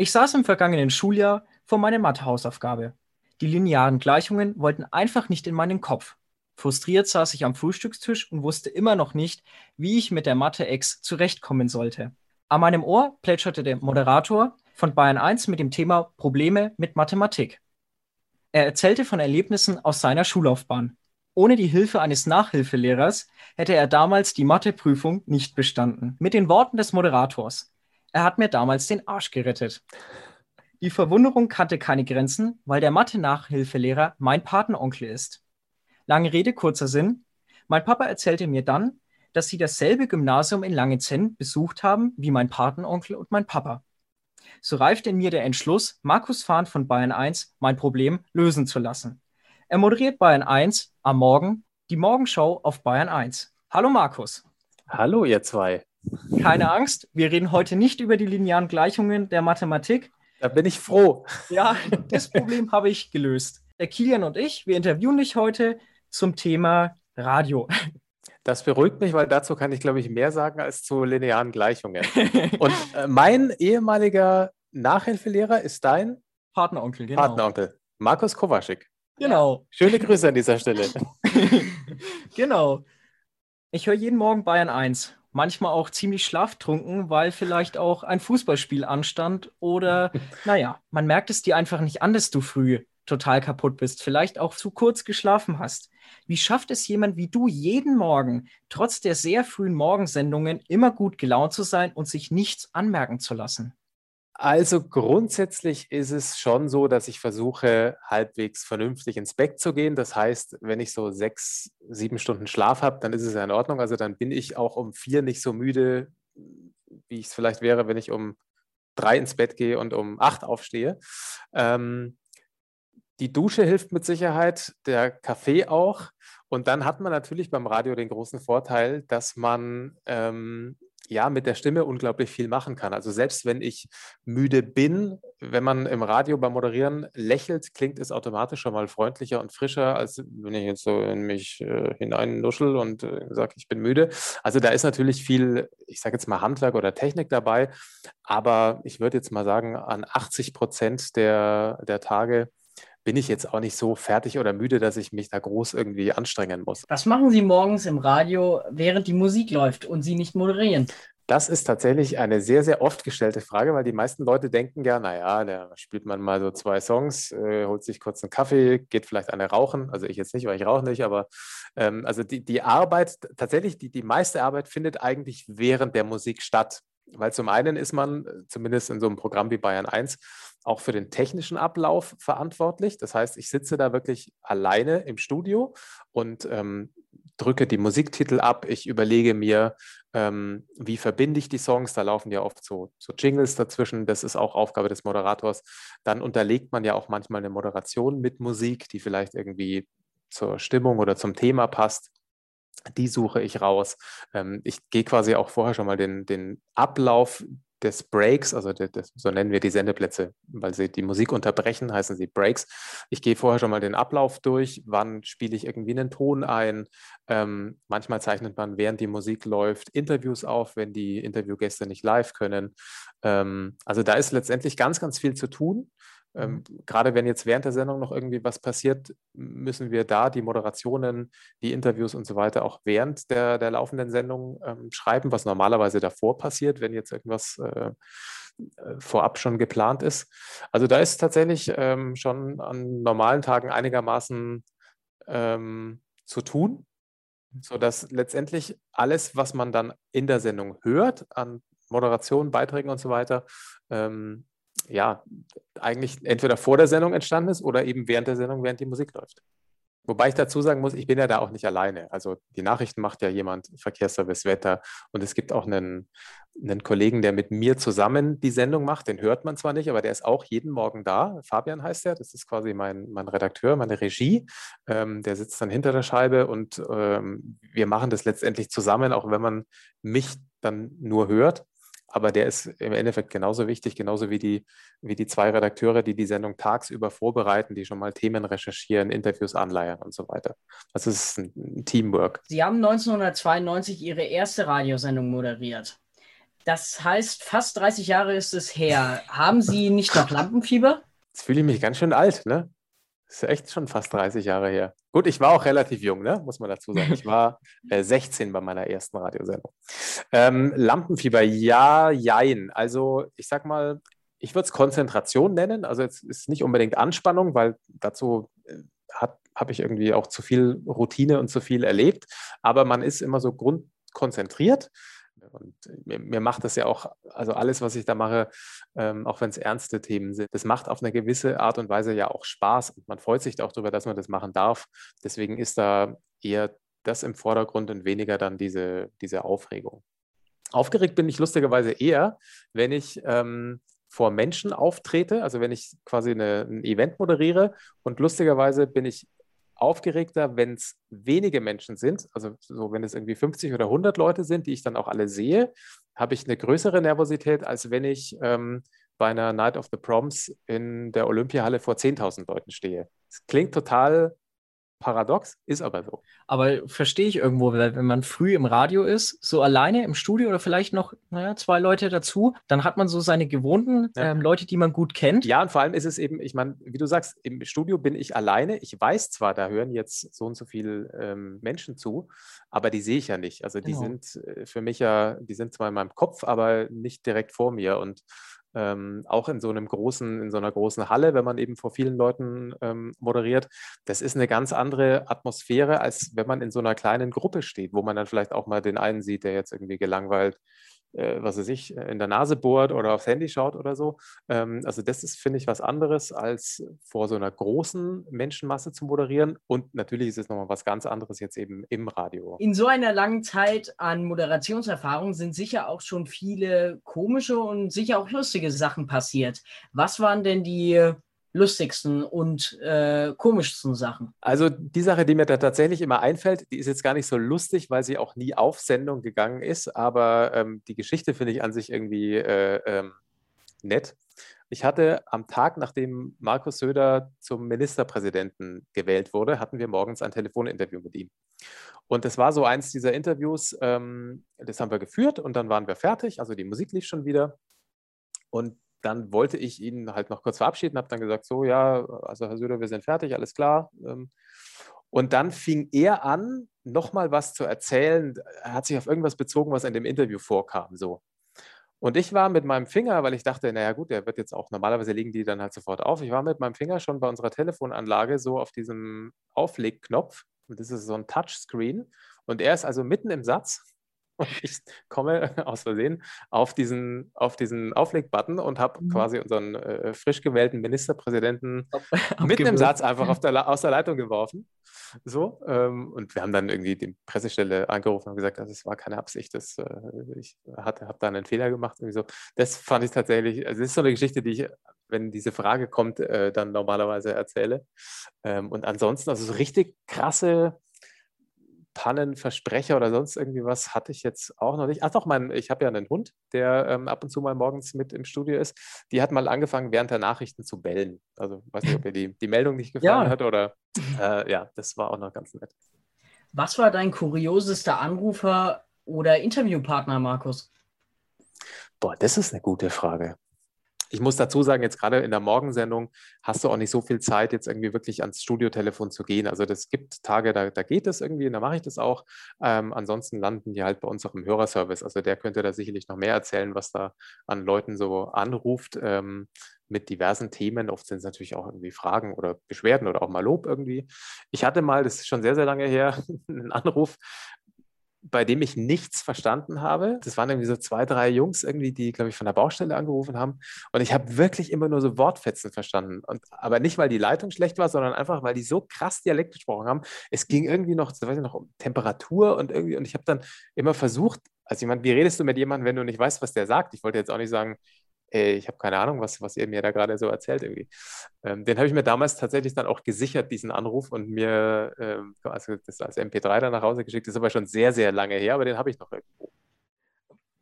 Ich saß im vergangenen Schuljahr vor meiner Mathehausaufgabe. Die linearen Gleichungen wollten einfach nicht in meinen Kopf. Frustriert saß ich am Frühstückstisch und wusste immer noch nicht, wie ich mit der Mathe-Ex zurechtkommen sollte. An meinem Ohr plätscherte der Moderator von Bayern 1 mit dem Thema Probleme mit Mathematik. Er erzählte von Erlebnissen aus seiner Schullaufbahn. Ohne die Hilfe eines Nachhilfelehrers hätte er damals die Matheprüfung nicht bestanden. Mit den Worten des Moderators. Er hat mir damals den Arsch gerettet. Die Verwunderung kannte keine Grenzen, weil der Mathe-Nachhilfelehrer mein Patenonkel ist. Lange Rede, kurzer Sinn. Mein Papa erzählte mir dann, dass sie dasselbe Gymnasium in Langenzenn besucht haben wie mein Patenonkel und mein Papa. So reifte in mir der Entschluss, Markus Fahn von Bayern 1 mein Problem lösen zu lassen. Er moderiert Bayern 1 am Morgen die Morgenschau auf Bayern 1. Hallo Markus. Hallo ihr zwei. Keine Angst, wir reden heute nicht über die linearen Gleichungen der Mathematik. Da bin ich froh. Ja, das Problem habe ich gelöst. Der Kilian und ich, wir interviewen dich heute zum Thema Radio. Das beruhigt mich, weil dazu kann ich, glaube ich, mehr sagen als zu linearen Gleichungen. Und äh, mein ehemaliger Nachhilfelehrer ist dein Partneronkel, genau. Partneronkel, Markus Kowaschik. Genau. Schöne Grüße an dieser Stelle. genau. Ich höre jeden Morgen Bayern 1 manchmal auch ziemlich schlaftrunken, weil vielleicht auch ein Fußballspiel anstand oder, naja, man merkt es dir einfach nicht an, dass du früh total kaputt bist, vielleicht auch zu kurz geschlafen hast. Wie schafft es jemand wie du jeden Morgen, trotz der sehr frühen Morgensendungen, immer gut gelaunt zu sein und sich nichts anmerken zu lassen? Also grundsätzlich ist es schon so, dass ich versuche, halbwegs vernünftig ins Bett zu gehen. Das heißt, wenn ich so sechs, sieben Stunden Schlaf habe, dann ist es ja in Ordnung. Also dann bin ich auch um vier nicht so müde, wie ich es vielleicht wäre, wenn ich um drei ins Bett gehe und um acht aufstehe. Ähm, die Dusche hilft mit Sicherheit, der Kaffee auch. Und dann hat man natürlich beim Radio den großen Vorteil, dass man ähm, ja mit der Stimme unglaublich viel machen kann. Also selbst wenn ich müde bin, wenn man im Radio beim Moderieren lächelt, klingt es automatisch schon mal freundlicher und frischer, als wenn ich jetzt so in mich äh, hineinnuschel und äh, sage, ich bin müde. Also da ist natürlich viel, ich sage jetzt mal Handwerk oder Technik dabei, aber ich würde jetzt mal sagen, an 80 Prozent der, der Tage bin ich jetzt auch nicht so fertig oder müde, dass ich mich da groß irgendwie anstrengen muss. Was machen Sie morgens im Radio, während die Musik läuft und Sie nicht moderieren? Das ist tatsächlich eine sehr, sehr oft gestellte Frage, weil die meisten Leute denken ja, naja, da spielt man mal so zwei Songs, äh, holt sich kurz einen Kaffee, geht vielleicht eine rauchen. Also ich jetzt nicht, weil ich rauche nicht, aber ähm, also die, die Arbeit, tatsächlich die, die meiste Arbeit findet eigentlich während der Musik statt. Weil zum einen ist man, zumindest in so einem Programm wie Bayern 1, auch für den technischen Ablauf verantwortlich. Das heißt, ich sitze da wirklich alleine im Studio und ähm, drücke die Musiktitel ab. Ich überlege mir, ähm, wie verbinde ich die Songs. Da laufen ja oft so, so Jingles dazwischen. Das ist auch Aufgabe des Moderators. Dann unterlegt man ja auch manchmal eine Moderation mit Musik, die vielleicht irgendwie zur Stimmung oder zum Thema passt die suche ich raus. Ähm, ich gehe quasi auch vorher schon mal den, den Ablauf des Breaks, also des, des, so nennen wir die Sendeplätze, weil sie die Musik unterbrechen, heißen sie Breaks. Ich gehe vorher schon mal den Ablauf durch, wann spiele ich irgendwie einen Ton ein. Ähm, manchmal zeichnet man, während die Musik läuft, Interviews auf, wenn die Interviewgäste nicht live können. Ähm, also da ist letztendlich ganz, ganz viel zu tun. Ähm, mhm. gerade wenn jetzt während der Sendung noch irgendwie was passiert, müssen wir da die Moderationen, die Interviews und so weiter auch während der, der laufenden Sendung ähm, schreiben, was normalerweise davor passiert, wenn jetzt irgendwas äh, äh, vorab schon geplant ist. Also da ist tatsächlich ähm, schon an normalen Tagen einigermaßen ähm, zu tun, sodass letztendlich alles, was man dann in der Sendung hört, an Moderation, Beiträgen und so weiter, ähm, ja, eigentlich entweder vor der Sendung entstanden ist oder eben während der Sendung, während die Musik läuft. Wobei ich dazu sagen muss, ich bin ja da auch nicht alleine. Also die Nachrichten macht ja jemand, Verkehrsservice, Wetter. Und es gibt auch einen, einen Kollegen, der mit mir zusammen die Sendung macht. Den hört man zwar nicht, aber der ist auch jeden Morgen da. Fabian heißt er. Das ist quasi mein, mein Redakteur, meine Regie. Ähm, der sitzt dann hinter der Scheibe und ähm, wir machen das letztendlich zusammen, auch wenn man mich dann nur hört aber der ist im Endeffekt genauso wichtig, genauso wie die, wie die zwei Redakteure, die die Sendung tagsüber vorbereiten, die schon mal Themen recherchieren, Interviews anleiern und so weiter. Das ist ein Teamwork. Sie haben 1992 Ihre erste Radiosendung moderiert. Das heißt, fast 30 Jahre ist es her. Haben Sie nicht noch Lampenfieber? Jetzt fühle ich mich ganz schön alt, ne? Das ist echt schon fast 30 Jahre her. Gut, ich war auch relativ jung, ne? muss man dazu sagen. Ich war äh, 16 bei meiner ersten Radiosendung. Ähm, Lampenfieber, ja, jein. Also ich sag mal, ich würde es Konzentration nennen. Also es ist nicht unbedingt Anspannung, weil dazu äh, habe ich irgendwie auch zu viel Routine und zu viel erlebt. Aber man ist immer so grundkonzentriert. Und mir, mir, macht das ja auch, also alles, was ich da mache, ähm, auch wenn es ernste Themen sind, das macht auf eine gewisse Art und Weise ja auch Spaß. Und man freut sich auch darüber, dass man das machen darf. Deswegen ist da eher das im Vordergrund und weniger dann diese, diese Aufregung. Aufgeregt bin ich lustigerweise eher, wenn ich ähm, vor Menschen auftrete, also wenn ich quasi eine, ein Event moderiere und lustigerweise bin ich aufgeregter, wenn es wenige Menschen sind, also so wenn es irgendwie 50 oder 100 Leute sind, die ich dann auch alle sehe, habe ich eine größere Nervosität, als wenn ich ähm, bei einer Night of the Proms in der Olympiahalle vor 10.000 Leuten stehe. Es klingt total paradox, ist aber so. Aber verstehe ich irgendwo, wenn man früh im Radio ist, so alleine im Studio oder vielleicht noch, naja, zwei Leute dazu, dann hat man so seine gewohnten ja. ähm, Leute, die man gut kennt. Ja, und vor allem ist es eben, ich meine, wie du sagst, im Studio bin ich alleine. Ich weiß zwar, da hören jetzt so und so viele ähm, Menschen zu, aber die sehe ich ja nicht. Also die genau. sind äh, für mich ja, die sind zwar in meinem Kopf, aber nicht direkt vor mir. Und ähm, auch in so einem großen, in so einer großen Halle, wenn man eben vor vielen Leuten ähm, moderiert, das ist eine ganz andere Atmosphäre, als wenn man in so einer kleinen Gruppe steht, wo man dann vielleicht auch mal den einen sieht, der jetzt irgendwie gelangweilt äh, was weiß ich, in der Nase bohrt oder aufs Handy schaut oder so. Ähm, also das ist, finde ich, was anderes, als vor so einer großen Menschenmasse zu moderieren. Und natürlich ist es nochmal was ganz anderes jetzt eben im Radio. In so einer langen Zeit an Moderationserfahrung sind sicher auch schon viele komische und sicher auch lustige Sachen passiert. Was waren denn die lustigsten und äh, komischsten Sachen? Also die Sache, die mir da tatsächlich immer einfällt, die ist jetzt gar nicht so lustig, weil sie auch nie auf Sendung gegangen ist, aber ähm, die Geschichte finde ich an sich irgendwie äh, ähm, nett. Ich hatte am Tag, nachdem Markus Söder zum Ministerpräsidenten gewählt wurde, hatten wir morgens ein Telefoninterview mit ihm. Und das war so eins dieser Interviews, ähm, das haben wir geführt und dann waren wir fertig, also die Musik lief schon wieder. Und dann wollte ich ihn halt noch kurz verabschieden, habe dann gesagt, so ja, also Herr Söder, wir sind fertig, alles klar. Ähm. Und dann fing er an, nochmal was zu erzählen. Er hat sich auf irgendwas bezogen, was in dem Interview vorkam. So. Und ich war mit meinem Finger, weil ich dachte, naja gut, der wird jetzt auch, normalerweise legen die dann halt sofort auf. Ich war mit meinem Finger schon bei unserer Telefonanlage so auf diesem Auflegknopf. Und das ist so ein Touchscreen. Und er ist also mitten im Satz und ich komme aus Versehen auf diesen, auf diesen Auflegbutton und habe mhm. quasi unseren äh, frisch gewählten Ministerpräsidenten mitten im Satz einfach der, aus der Leitung geworfen. So, ähm, und wir haben dann irgendwie die Pressestelle angerufen und gesagt, das war keine Absicht, das, äh, ich habe da einen Fehler gemacht. So. Das fand ich tatsächlich, also das ist so eine Geschichte, die ich, wenn diese Frage kommt, äh, dann normalerweise erzähle. Ähm, und ansonsten, also so richtig krasse Pannenversprecher oder sonst irgendwie was hatte ich jetzt auch noch nicht. Ach doch, mein, ich habe ja einen Hund, der ähm, ab und zu mal morgens mit im Studio ist. Die hat mal angefangen, während der Nachrichten zu bellen. Also weiß nicht, ob ihr die, die Meldung nicht gefallen ja. hat oder äh, ja, das war auch noch ganz nett. Was war dein kuriosester Anrufer oder Interviewpartner, Markus? Boah, das ist eine gute Frage. Ich muss dazu sagen, jetzt gerade in der Morgensendung hast du auch nicht so viel Zeit, jetzt irgendwie wirklich ans Studiotelefon zu gehen. Also das gibt Tage, da, da geht es irgendwie und da mache ich das auch. Ähm, ansonsten landen die halt bei uns auch im Hörerservice. Also der könnte da sicherlich noch mehr erzählen, was da an Leuten so anruft. Ähm, mit diversen Themen. Oft sind es natürlich auch irgendwie Fragen oder Beschwerden oder auch mal Lob irgendwie. Ich hatte mal, das ist schon sehr, sehr lange her, einen Anruf bei dem ich nichts verstanden habe. Das waren irgendwie so zwei, drei Jungs irgendwie, die, glaube ich, von der Baustelle angerufen haben. Und ich habe wirklich immer nur so Wortfetzen verstanden. Und, aber nicht, weil die Leitung schlecht war, sondern einfach, weil die so krass Dialekt gesprochen haben. Es ging irgendwie noch, weiß ich noch, um Temperatur und irgendwie, und ich habe dann immer versucht, also jemand, wie redest du mit jemandem, wenn du nicht weißt, was der sagt? Ich wollte jetzt auch nicht sagen, ey, ich habe keine Ahnung, was, was ihr mir da gerade so erzählt irgendwie. Ähm, den habe ich mir damals tatsächlich dann auch gesichert, diesen Anruf und mir ähm, also das als MP3 dann nach Hause geschickt. Das ist aber schon sehr, sehr lange her, aber den habe ich noch irgendwo.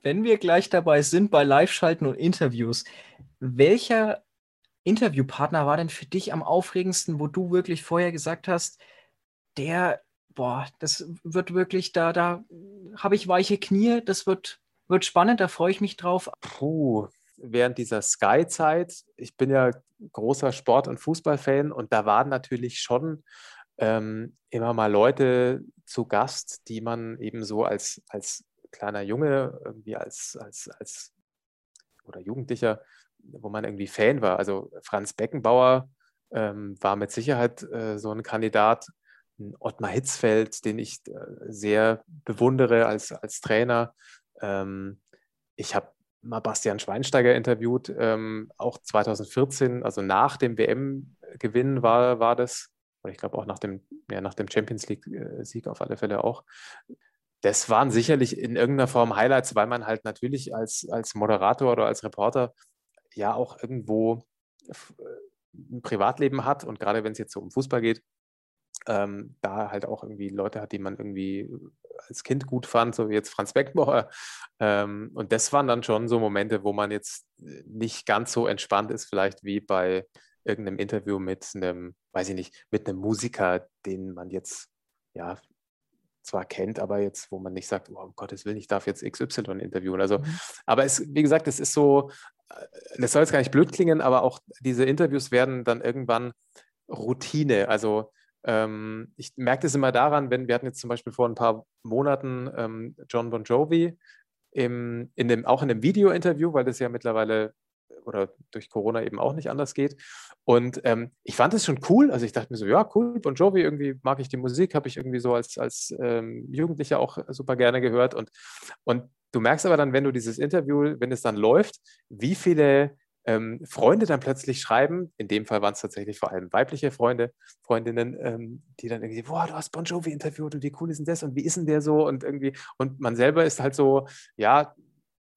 Wenn wir gleich dabei sind bei Live-Schalten und Interviews, welcher Interviewpartner war denn für dich am aufregendsten, wo du wirklich vorher gesagt hast, der, boah, das wird wirklich, da, da habe ich weiche Knie, das wird Wird spannend, da freue ich mich drauf. Puh, während dieser Sky-Zeit, ich bin ja großer Sport- und Fußballfan und da waren natürlich schon ähm, immer mal Leute zu Gast, die man eben so als, als kleiner Junge, irgendwie als, als, als oder Jugendlicher, wo man irgendwie Fan war. Also Franz Beckenbauer ähm, war mit Sicherheit äh, so ein Kandidat. Ottmar Hitzfeld, den ich äh, sehr bewundere als, als Trainer. Ähm, ich habe mal Bastian Schweinsteiger interviewt, ähm, auch 2014, also nach dem WM-Gewinn war, war das, oder ich glaube auch nach dem, ja, nach dem Champions League-Sieg auf alle Fälle auch. Das waren sicherlich in irgendeiner Form Highlights, weil man halt natürlich als, als Moderator oder als Reporter ja auch irgendwo äh, ein Privatleben hat und gerade wenn es jetzt so um Fußball geht, ähm, da halt auch irgendwie Leute hat, die man irgendwie als Kind gut fand, so wie jetzt Franz Beckenbauer. Ähm, und das waren dann schon so Momente, wo man jetzt nicht ganz so entspannt ist, vielleicht wie bei irgendeinem Interview mit einem, weiß ich nicht, mit einem Musiker, den man jetzt ja zwar kennt, aber jetzt, wo man nicht sagt, oh, um Gottes Willen, ich darf jetzt XY interviewen. Also, mhm. aber es, wie gesagt, es ist so, äh, das soll jetzt gar nicht blöd klingen, aber auch diese Interviews werden dann irgendwann Routine. Also ähm, ich merke das immer daran, wenn wir hatten jetzt zum Beispiel vor ein paar Monaten ähm, John Bon Jovi im, in dem, auch in einem Video-Interview, weil das ja mittlerweile oder durch Corona eben auch nicht anders geht. Und ähm, ich fand es schon cool. Also ich dachte mir so, ja, cool, Bon Jovi, irgendwie mag ich die Musik, habe ich irgendwie so als, als ähm, Jugendlicher auch super gerne gehört. Und, und du merkst aber dann, wenn du dieses Interview, wenn es dann läuft, wie viele ähm, Freunde dann plötzlich schreiben, in dem Fall waren es tatsächlich vor allem weibliche Freunde, Freundinnen, ähm, die dann irgendwie, boah, du hast Bon Jovi interviewt und wie cool ist denn das und wie ist denn der so? Und irgendwie, und man selber ist halt so, ja,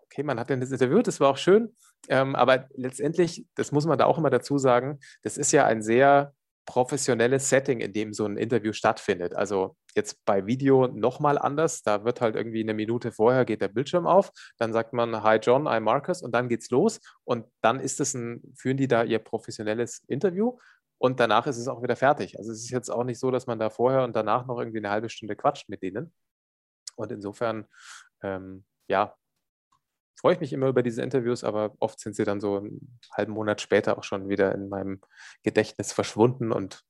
okay, man hat den das interviewt, das war auch schön, ähm, aber letztendlich, das muss man da auch immer dazu sagen, das ist ja ein sehr professionelles Setting, in dem so ein Interview stattfindet. Also jetzt bei Video nochmal anders. Da wird halt irgendwie eine Minute vorher geht der Bildschirm auf, dann sagt man Hi John, I'm Marcus und dann geht's los und dann ist es ein, führen die da ihr professionelles Interview und danach ist es auch wieder fertig. Also es ist jetzt auch nicht so, dass man da vorher und danach noch irgendwie eine halbe Stunde quatscht mit denen. Und insofern, ähm, ja, freue ich mich immer über diese Interviews, aber oft sind sie dann so einen halben Monat später auch schon wieder in meinem Gedächtnis verschwunden und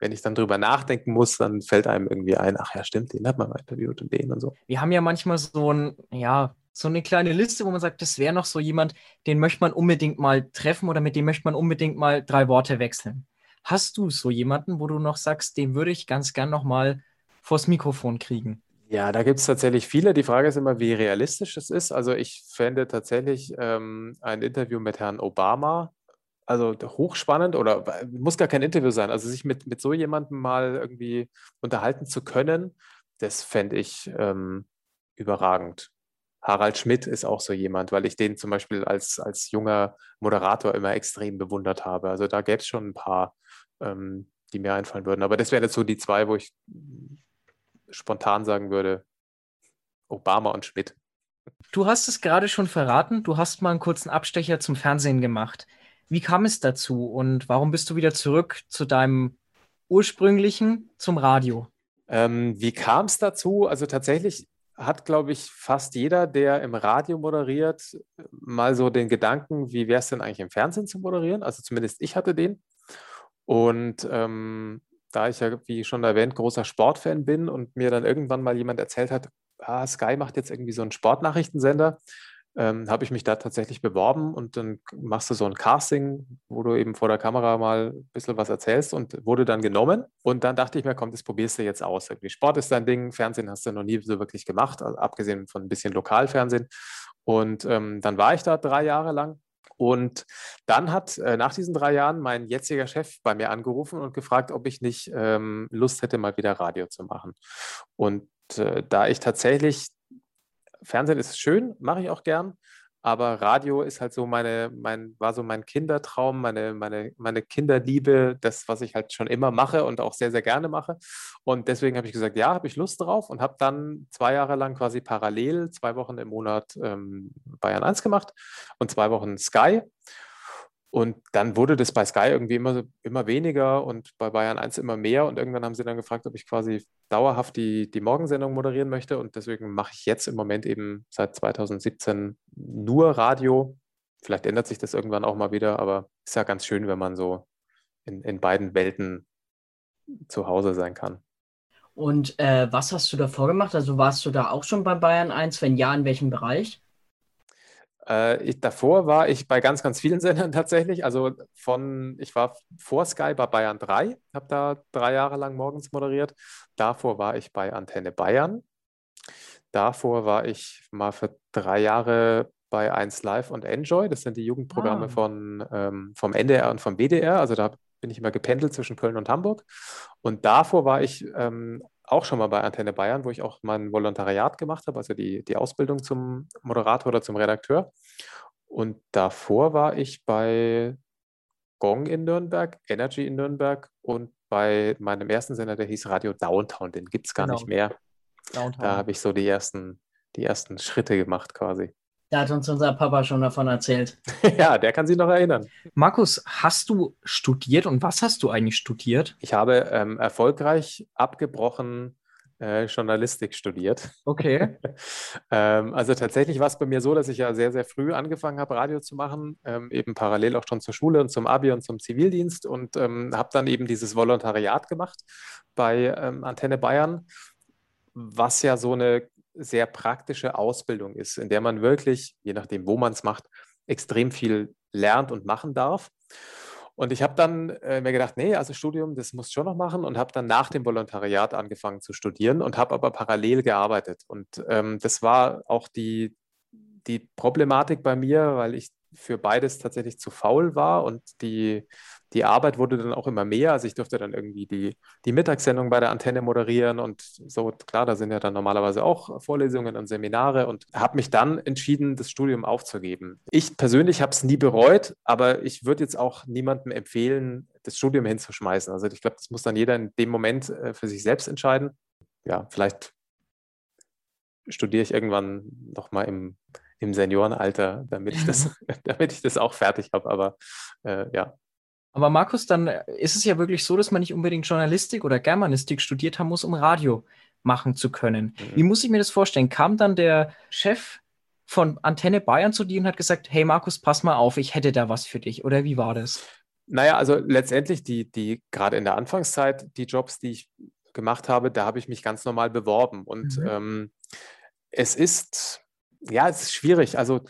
wenn ich dann drüber nachdenken muss, dann fällt einem irgendwie ein, ach ja, stimmt, den hat man mal interviewt und den und so. Wir haben ja manchmal so ein, ja, so eine kleine Liste, wo man sagt, das wäre noch so jemand, den möchte man unbedingt mal treffen oder mit dem möchte man unbedingt mal drei Worte wechseln. Hast du so jemanden, wo du noch sagst, den würde ich ganz gern noch mal vors Mikrofon kriegen? Ja, da gibt es tatsächlich viele. Die Frage ist immer, wie realistisch es ist. Also ich fände tatsächlich ähm, ein Interview mit Herrn Obama, also hochspannend oder muss gar kein Interview sein. Also sich mit, mit so jemandem mal irgendwie unterhalten zu können, das fände ich ähm, überragend. Harald Schmidt ist auch so jemand, weil ich den zum Beispiel als, als junger Moderator immer extrem bewundert habe. Also da gäbe es schon ein paar, ähm, die mir einfallen würden. Aber das wären jetzt so die zwei, wo ich spontan sagen würde, Obama und Schmidt. Du hast es gerade schon verraten, du hast mal einen kurzen Abstecher zum Fernsehen gemacht. Wie kam es dazu und warum bist du wieder zurück zu deinem ursprünglichen, zum Radio? Ähm, wie kam es dazu? Also tatsächlich hat, glaube ich, fast jeder, der im Radio moderiert, mal so den Gedanken, wie wäre es denn eigentlich im Fernsehen zu moderieren? Also zumindest ich hatte den. Und ähm, da ich ja, wie schon erwähnt, großer Sportfan bin und mir dann irgendwann mal jemand erzählt hat, ah, Sky macht jetzt irgendwie so einen Sportnachrichtensender, ähm, habe ich mich da tatsächlich beworben und dann machst du so ein Casting, wo du eben vor der Kamera mal ein bisschen was erzählst und wurde dann genommen. Und dann dachte ich mir, komm, das probierst du jetzt aus. Irgendwie Sport ist dein Ding, Fernsehen hast du noch nie so wirklich gemacht, also abgesehen von ein bisschen Lokalfernsehen. Und ähm, dann war ich da drei Jahre lang und dann hat äh, nach diesen drei Jahren mein jetziger Chef bei mir angerufen und gefragt, ob ich nicht ähm, Lust hätte, mal wieder Radio zu machen. Und äh, da ich tatsächlich, Fernsehen ist schön, mache ich auch gern, aber Radio ist halt so meine, mein, war so mein Kindertraum, meine, meine, meine Kinderliebe, das, was ich halt schon immer mache und auch sehr, sehr gerne mache. Und deswegen habe ich gesagt, ja, habe ich Lust drauf und habe dann zwei Jahre lang quasi parallel zwei Wochen im Monat ähm, Bayern 1 gemacht und zwei Wochen Sky. Und dann wurde das bei Sky irgendwie immer, immer weniger und bei Bayern 1 immer mehr. Und irgendwann haben sie dann gefragt, ob ich quasi dauerhaft die, die Morgensendung moderieren möchte. Und deswegen mache ich jetzt im Moment eben seit 2017 nur Radio. Vielleicht ändert sich das irgendwann auch mal wieder, aber ist ja ganz schön, wenn man so in, in beiden Welten zu Hause sein kann. Und äh, was hast du davor gemacht? Also warst du da auch schon bei Bayern 1? Wenn ja, in welchem Bereich? Äh, ich, davor war ich bei ganz, ganz vielen Sendern tatsächlich. Also von, ich war vor Sky bei Bayern 3, habe da drei Jahre lang morgens moderiert. Davor war ich bei Antenne Bayern. Davor war ich mal für drei Jahre bei 1 Live und Enjoy. Das sind die Jugendprogramme ah. von, ähm, vom NDR und vom WDR. Also da bin ich immer gependelt zwischen Köln und Hamburg. Und davor war ich ähm, auch schon mal bei Antenne Bayern, wo ich auch mein Volontariat gemacht habe, also die, die Ausbildung zum Moderator oder zum Redakteur. Und davor war ich bei Gong in Nürnberg, Energy in Nürnberg und bei meinem ersten Sender, der hieß Radio Downtown, den gibt es gar genau. nicht mehr. Downtown. Da habe ich so die ersten, die ersten Schritte gemacht quasi. Da hat uns unser Papa schon davon erzählt. ja, der kann sich noch erinnern. Markus, hast du studiert und was hast du eigentlich studiert? Ich habe ähm, erfolgreich abgebrochen äh, Journalistik studiert. Okay. ähm, also tatsächlich war es bei mir so, dass ich ja sehr, sehr früh angefangen habe, Radio zu machen, ähm, eben parallel auch schon zur Schule und zum Abi und zum Zivildienst und ähm, habe dann eben dieses Volontariat gemacht bei ähm, Antenne Bayern, was ja so eine sehr praktische Ausbildung ist, in der man wirklich, je nachdem, wo man es macht, extrem viel lernt und machen darf. Und ich habe dann äh, mir gedacht, nee, also Studium, das muss ich schon noch machen und habe dann nach dem Volontariat angefangen zu studieren und habe aber parallel gearbeitet. Und ähm, das war auch die, die Problematik bei mir, weil ich für beides tatsächlich zu faul war und die, die Arbeit wurde dann auch immer mehr. Also ich durfte dann irgendwie die, die Mittagssendung bei der Antenne moderieren und so, klar, da sind ja dann normalerweise auch Vorlesungen und Seminare und habe mich dann entschieden, das Studium aufzugeben. Ich persönlich habe es nie bereut, aber ich würde jetzt auch niemandem empfehlen, das Studium hinzuschmeißen. Also ich glaube, das muss dann jeder in dem Moment äh, für sich selbst entscheiden. Ja, vielleicht studiere ich irgendwann nochmal im, im Seniorenalter, damit ich das, damit ich das auch fertig habe. Aber äh, ja, aber Markus, dann ist es ja wirklich so, dass man nicht unbedingt Journalistik oder Germanistik studiert haben muss, um Radio machen zu können. Mhm. Wie muss ich mir das vorstellen? Kam dann der Chef von Antenne Bayern zu dir und hat gesagt, hey Markus, pass mal auf, ich hätte da was für dich. Oder wie war das? Naja, also letztendlich die, die gerade in der Anfangszeit, die Jobs, die ich gemacht habe, da habe ich mich ganz normal beworben. Und mhm. ähm, es ist, ja, es ist schwierig. Also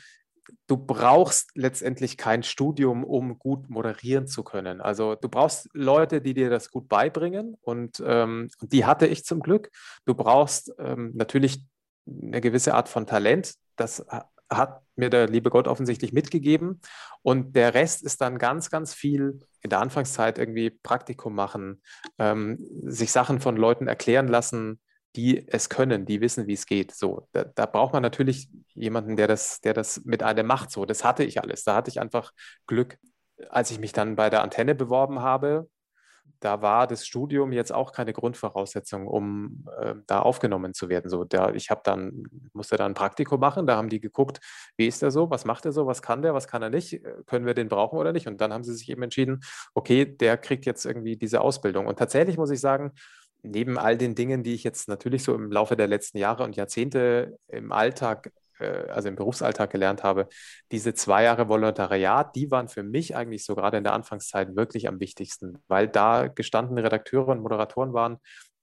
du brauchst letztendlich kein Studium, um gut moderieren zu können. Also du brauchst Leute, die dir das gut beibringen und ähm, die hatte ich zum Glück. Du brauchst ähm, natürlich eine gewisse Art von Talent. Das hat mir der liebe Gott offensichtlich mitgegeben. Und der Rest ist dann ganz, ganz viel in der Anfangszeit irgendwie Praktikum machen, ähm, sich Sachen von Leuten erklären lassen, die es können, die wissen, wie es geht. So, da, da, braucht man natürlich jemanden, der das, der das mit einem macht. So, das hatte ich alles. Da hatte ich einfach Glück. Als ich mich dann bei der Antenne beworben habe, da war das Studium jetzt auch keine Grundvoraussetzung, um äh, da aufgenommen zu werden. So, da, ich habe dann, musste dann ein Praktikum machen, da haben die geguckt, wie ist er so, was macht er so, was kann der, was kann er nicht, können wir den brauchen oder nicht? Und dann haben sie sich eben entschieden, okay, der kriegt jetzt irgendwie diese Ausbildung. Und tatsächlich muss ich sagen, neben all den Dingen, die ich jetzt natürlich so im Laufe der letzten Jahre und Jahrzehnte im Alltag, äh, also im Berufsalltag gelernt habe, diese zwei Jahre Volontariat, die waren für mich eigentlich so gerade in der Anfangszeit wirklich am wichtigsten, weil da gestandene Redakteure und Moderatoren waren,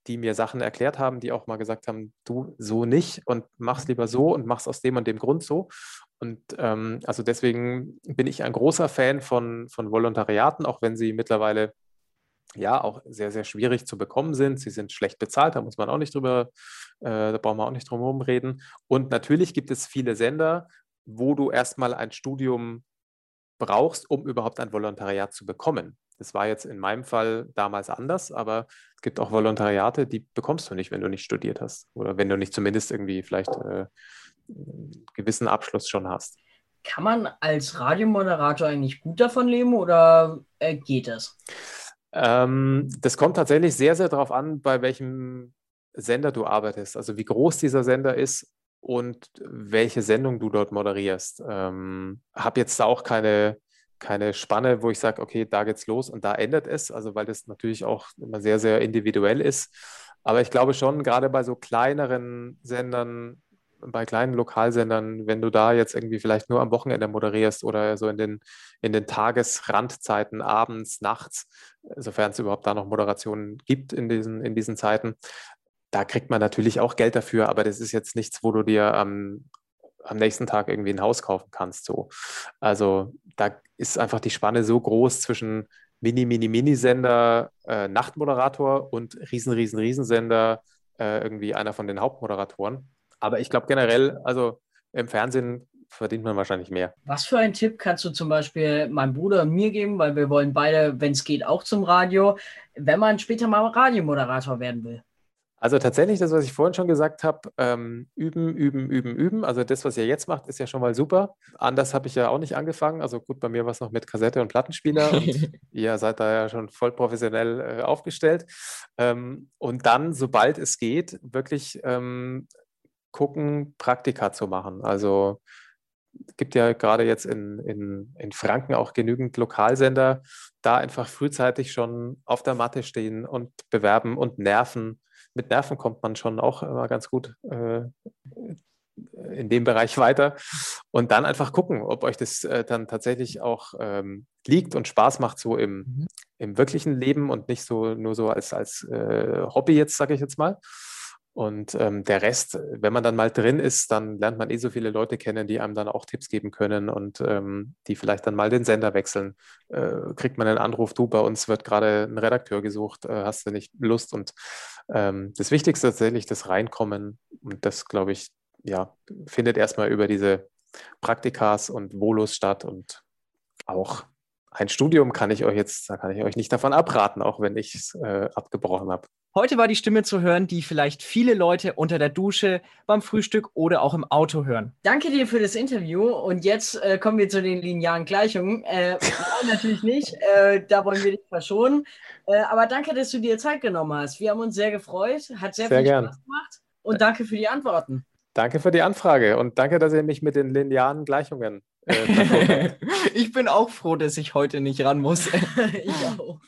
die mir Sachen erklärt haben, die auch mal gesagt haben, du so nicht und mach's lieber so und mach's aus dem und dem Grund so. Und ähm, also deswegen bin ich ein großer Fan von, von Volontariaten, auch wenn sie mittlerweile ja auch sehr, sehr schwierig zu bekommen sind. Sie sind schlecht bezahlt, da muss man auch nicht drüber, äh, da brauchen wir auch nicht drum herum reden. Und natürlich gibt es viele Sender, wo du erstmal ein Studium brauchst, um überhaupt ein Volontariat zu bekommen. Das war jetzt in meinem Fall damals anders, aber es gibt auch Volontariate, die bekommst du nicht, wenn du nicht studiert hast oder wenn du nicht zumindest irgendwie vielleicht äh, einen gewissen Abschluss schon hast. Kann man als Radiomoderator eigentlich gut davon leben oder äh, geht es? Ähm, das kommt tatsächlich sehr, sehr darauf an, bei welchem Sender du arbeitest, also wie groß dieser Sender ist und welche Sendung du dort moderierst. Ähm, habe jetzt auch keine, keine Spanne, wo ich sage, okay, da geht's los und da ändert es, also weil das natürlich auch immer sehr, sehr individuell ist. Aber ich glaube schon, gerade bei so kleineren Sendern, bei kleinen Lokalsendern, wenn du da jetzt irgendwie vielleicht nur am Wochenende moderierst oder so in den, in den Tagesrandzeiten, abends, nachts, sofern es überhaupt da noch Moderationen gibt in diesen, in diesen Zeiten, da kriegt man natürlich auch Geld dafür, aber das ist jetzt nichts, wo du dir am, am nächsten Tag irgendwie ein Haus kaufen kannst. So. Also da ist einfach die Spanne so groß zwischen Mini, Mini, Mini-Sender, äh, Nachtmoderator und Riesen, Riesen, Riesensender, äh, irgendwie einer von den Hauptmoderatoren. Aber ich glaube generell, also im Fernsehen verdient man wahrscheinlich mehr. Was für einen Tipp kannst du zum Beispiel meinem Bruder und mir geben, weil wir wollen beide, wenn es geht, auch zum Radio, wenn man später mal Radiomoderator werden will? Also tatsächlich, das, was ich vorhin schon gesagt habe, ähm, üben, üben, üben, üben. Also das, was ihr jetzt macht, ist ja schon mal super. Anders habe ich ja auch nicht angefangen. Also gut, bei mir war es noch mit Kassette und Plattenspieler und ihr seid da ja schon voll professionell äh, aufgestellt. Ähm, und dann, sobald es geht, wirklich ähm, gucken, Praktika zu machen. Also es gibt ja gerade jetzt in, in, in Franken auch genügend Lokalsender, da einfach frühzeitig schon auf der Matte stehen und bewerben und nerven mit Nerven kommt man schon auch immer ganz gut äh, in dem Bereich weiter. Und dann einfach gucken, ob euch das äh, dann tatsächlich auch ähm, liegt und Spaß macht, so im, mhm. im wirklichen Leben und nicht so nur so als, als äh, Hobby jetzt, sage ich jetzt mal. Und ähm, der Rest, wenn man dann mal drin ist, dann lernt man eh so viele Leute kennen, die einem dann auch Tipps geben können und ähm, die vielleicht dann mal den Sender wechseln. Äh, kriegt man einen Anruf, du, bei uns wird gerade ein Redakteur gesucht, äh, hast du nicht Lust? Und ähm, das Wichtigste ist tatsächlich das Reinkommen. Und das, glaube ich, ja, findet erstmal über diese Praktikas und Volos statt und auch ein Studium kann ich euch jetzt, da kann ich euch nicht davon abraten, auch wenn ich es äh, abgebrochen habe. Heute war die Stimme zu hören, die vielleicht viele Leute unter der Dusche, beim Frühstück oder auch im Auto hören. Danke dir für das Interview und jetzt äh, kommen wir zu den linearen Gleichungen. Äh, natürlich nicht, äh, da wollen wir dich verschonen. Äh, aber danke, dass du dir Zeit genommen hast. Wir haben uns sehr gefreut, hat sehr, sehr viel gern. Spaß gemacht und danke für die Antworten. Danke für die Anfrage und danke, dass ihr mich mit den linearen Gleichungen. Äh, ich bin auch froh, dass ich heute nicht ran muss. ich auch.